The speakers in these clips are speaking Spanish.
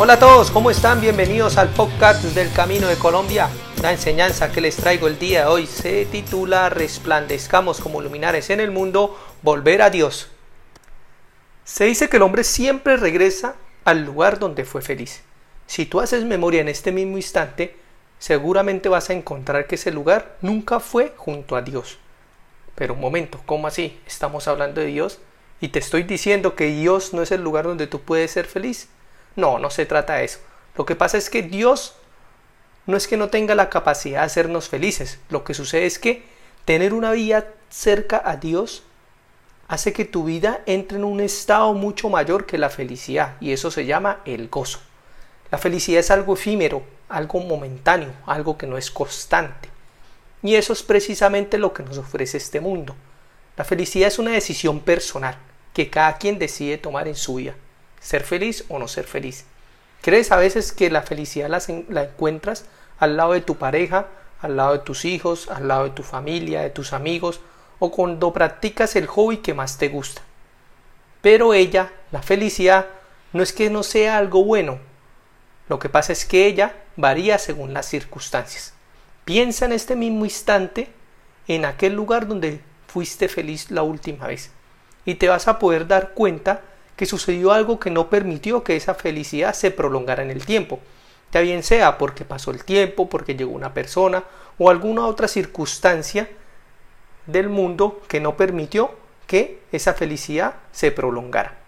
Hola a todos, ¿cómo están? Bienvenidos al podcast del Camino de Colombia. La enseñanza que les traigo el día de hoy se titula Resplandezcamos como luminares en el mundo, volver a Dios. Se dice que el hombre siempre regresa al lugar donde fue feliz. Si tú haces memoria en este mismo instante, seguramente vas a encontrar que ese lugar nunca fue junto a Dios. Pero un momento, ¿cómo así? Estamos hablando de Dios y te estoy diciendo que Dios no es el lugar donde tú puedes ser feliz. No, no se trata de eso. Lo que pasa es que Dios no es que no tenga la capacidad de hacernos felices. Lo que sucede es que tener una vida cerca a Dios hace que tu vida entre en un estado mucho mayor que la felicidad y eso se llama el gozo. La felicidad es algo efímero, algo momentáneo, algo que no es constante. Y eso es precisamente lo que nos ofrece este mundo. La felicidad es una decisión personal que cada quien decide tomar en su vida ser feliz o no ser feliz. ¿Crees a veces que la felicidad la, encuentras al lado de tu pareja, al lado de tus hijos, al lado de tu familia, de tus amigos o cuando practicas el hobby que más te gusta? Pero ella, la felicidad, no es que no sea algo bueno. Lo que pasa es que ella varía según las circunstancias. Piensa en este mismo instante en aquel lugar donde fuiste feliz la última vez y te vas a poder dar cuenta que sucedió algo que no permitió que esa felicidad se prolongara en el tiempo, ya bien sea porque pasó el tiempo, porque llegó una persona o alguna otra circunstancia del mundo que no permitió que esa felicidad se prolongara.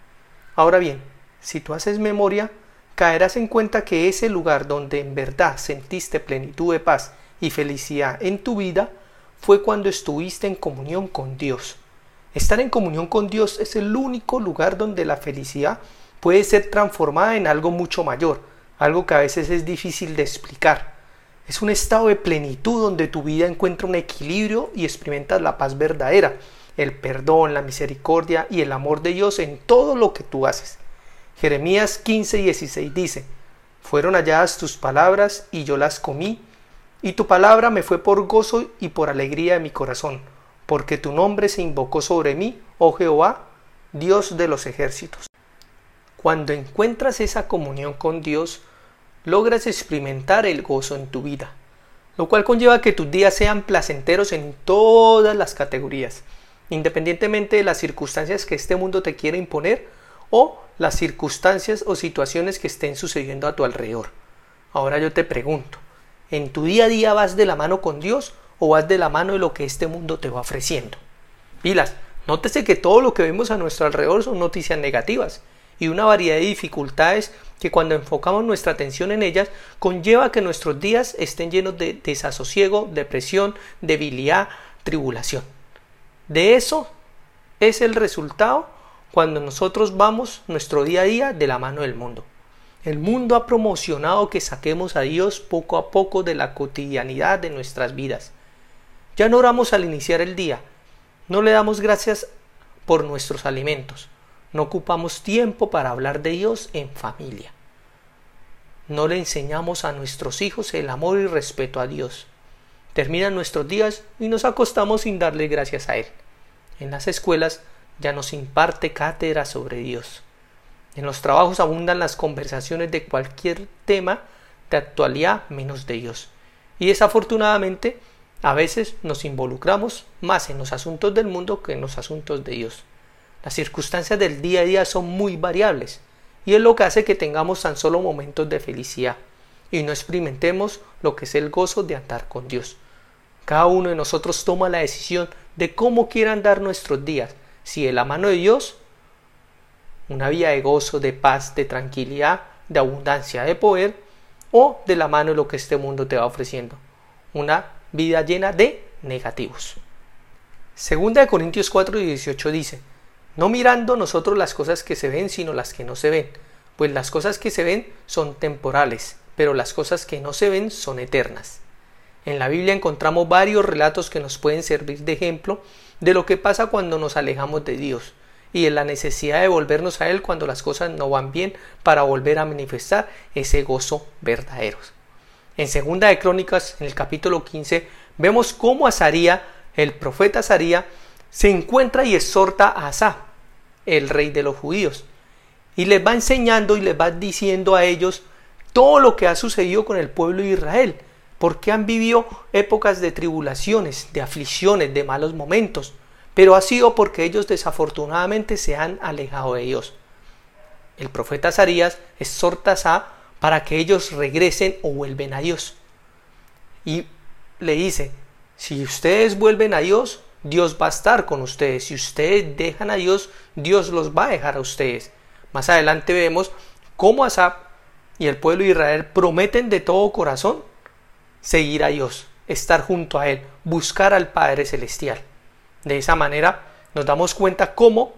Ahora bien, si tú haces memoria, caerás en cuenta que ese lugar donde en verdad sentiste plenitud de paz y felicidad en tu vida fue cuando estuviste en comunión con Dios. Estar en comunión con Dios es el único lugar donde la felicidad puede ser transformada en algo mucho mayor, algo que a veces es difícil de explicar. Es un estado de plenitud donde tu vida encuentra un equilibrio y experimentas la paz verdadera, el perdón, la misericordia y el amor de Dios en todo lo que tú haces. Jeremías 15 y 16 dice, Fueron halladas tus palabras y yo las comí, y tu palabra me fue por gozo y por alegría de mi corazón porque tu nombre se invocó sobre mí, oh Jehová, Dios de los ejércitos. Cuando encuentras esa comunión con Dios, logras experimentar el gozo en tu vida, lo cual conlleva que tus días sean placenteros en todas las categorías, independientemente de las circunstancias que este mundo te quiera imponer o las circunstancias o situaciones que estén sucediendo a tu alrededor. Ahora yo te pregunto, ¿en tu día a día vas de la mano con Dios o vas de la mano de lo que este mundo te va ofreciendo. Pilas, nótese que todo lo que vemos a nuestro alrededor son noticias negativas y una variedad de dificultades que cuando enfocamos nuestra atención en ellas conlleva que nuestros días estén llenos de desasosiego, depresión, debilidad, tribulación. De eso es el resultado cuando nosotros vamos nuestro día a día de la mano del mundo. El mundo ha promocionado que saquemos a Dios poco a poco de la cotidianidad de nuestras vidas. Ya no oramos al iniciar el día, no le damos gracias por nuestros alimentos, no ocupamos tiempo para hablar de Dios en familia. No le enseñamos a nuestros hijos el amor y respeto a Dios. Terminan nuestros días y nos acostamos sin darle gracias a Él. En las escuelas ya nos imparte cátedra sobre Dios. En los trabajos abundan las conversaciones de cualquier tema de actualidad menos de Dios. Y desafortunadamente a veces nos involucramos más en los asuntos del mundo que en los asuntos de Dios. Las circunstancias del día a día son muy variables y es lo que hace que tengamos tan solo momentos de felicidad y no experimentemos lo que es el gozo de andar con Dios. Cada uno de nosotros toma la decisión de cómo quiere andar nuestros días, si de la mano de Dios, una vida de gozo, de paz, de tranquilidad, de abundancia, de poder, o de la mano de lo que este mundo te va ofreciendo, una vida llena de negativos. Segunda de Corintios 4 y 18 dice, no mirando nosotros las cosas que se ven, sino las que no se ven, pues las cosas que se ven son temporales, pero las cosas que no se ven son eternas. En la Biblia encontramos varios relatos que nos pueden servir de ejemplo de lo que pasa cuando nos alejamos de Dios y de la necesidad de volvernos a Él cuando las cosas no van bien para volver a manifestar ese gozo verdadero. En Segunda de Crónicas, en el capítulo 15, vemos cómo Azaría, el profeta Azaría, se encuentra y exhorta a Asa, el rey de los judíos. y les va enseñando y les va diciendo a ellos todo lo que ha sucedido con el pueblo de Israel, porque han vivido épocas de tribulaciones, de aflicciones, de malos momentos, pero ha sido porque ellos desafortunadamente se han alejado de Dios. El profeta Zarías exhorta a para que ellos regresen o vuelven a Dios. Y le dice, si ustedes vuelven a Dios, Dios va a estar con ustedes. Si ustedes dejan a Dios, Dios los va a dejar a ustedes. Más adelante vemos cómo Asap y el pueblo de Israel prometen de todo corazón seguir a Dios, estar junto a Él, buscar al Padre Celestial. De esa manera nos damos cuenta cómo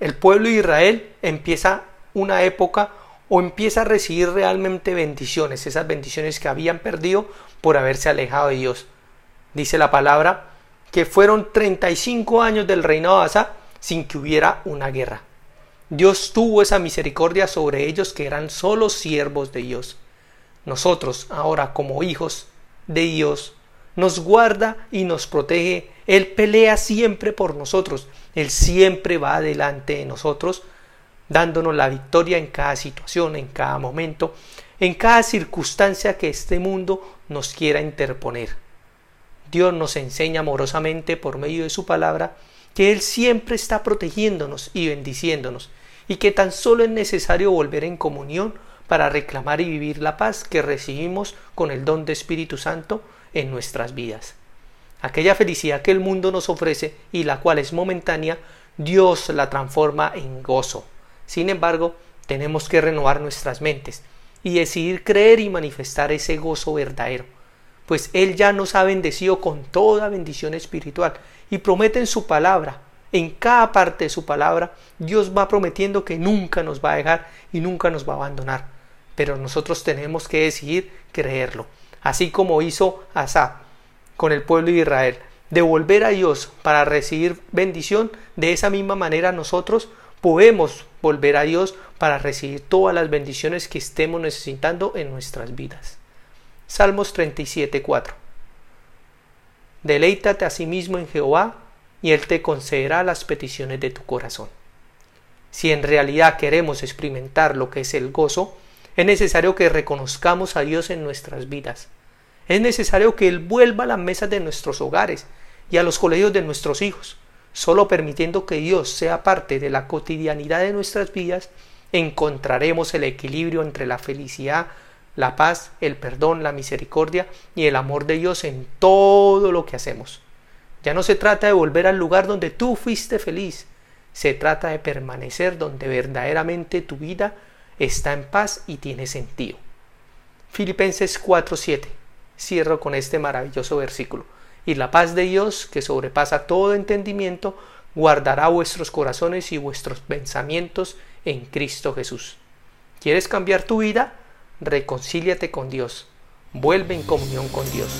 el pueblo de Israel empieza una época o empieza a recibir realmente bendiciones, esas bendiciones que habían perdido por haberse alejado de Dios. Dice la palabra que fueron 35 años del reinado de Asa sin que hubiera una guerra. Dios tuvo esa misericordia sobre ellos que eran solo siervos de Dios. Nosotros, ahora como hijos de Dios, nos guarda y nos protege. Él pelea siempre por nosotros. Él siempre va adelante de nosotros, dándonos la victoria en cada situación, en cada momento, en cada circunstancia que este mundo nos quiera interponer. Dios nos enseña amorosamente por medio de su palabra que Él siempre está protegiéndonos y bendiciéndonos, y que tan solo es necesario volver en comunión para reclamar y vivir la paz que recibimos con el don de Espíritu Santo en nuestras vidas. Aquella felicidad que el mundo nos ofrece y la cual es momentánea, Dios la transforma en gozo. Sin embargo, tenemos que renovar nuestras mentes y decidir creer y manifestar ese gozo verdadero, pues Él ya nos ha bendecido con toda bendición espiritual y promete en su palabra, en cada parte de su palabra, Dios va prometiendo que nunca nos va a dejar y nunca nos va a abandonar. Pero nosotros tenemos que decidir creerlo así como hizo Asa con el pueblo de Israel, de volver a Dios para recibir bendición, de esa misma manera nosotros podemos volver a Dios para recibir todas las bendiciones que estemos necesitando en nuestras vidas. Salmos 37, 4. Deleítate a sí mismo en Jehová y Él te concederá las peticiones de tu corazón. Si en realidad queremos experimentar lo que es el gozo, es necesario que reconozcamos a Dios en nuestras vidas. Es necesario que Él vuelva a las mesas de nuestros hogares y a los colegios de nuestros hijos. Solo permitiendo que Dios sea parte de la cotidianidad de nuestras vidas, encontraremos el equilibrio entre la felicidad, la paz, el perdón, la misericordia y el amor de Dios en todo lo que hacemos. Ya no se trata de volver al lugar donde tú fuiste feliz, se trata de permanecer donde verdaderamente tu vida está en paz y tiene sentido. Filipenses 4:7. Cierro con este maravilloso versículo. Y la paz de Dios, que sobrepasa todo entendimiento, guardará vuestros corazones y vuestros pensamientos en Cristo Jesús. ¿Quieres cambiar tu vida? Reconcíliate con Dios. Vuelve en comunión con Dios.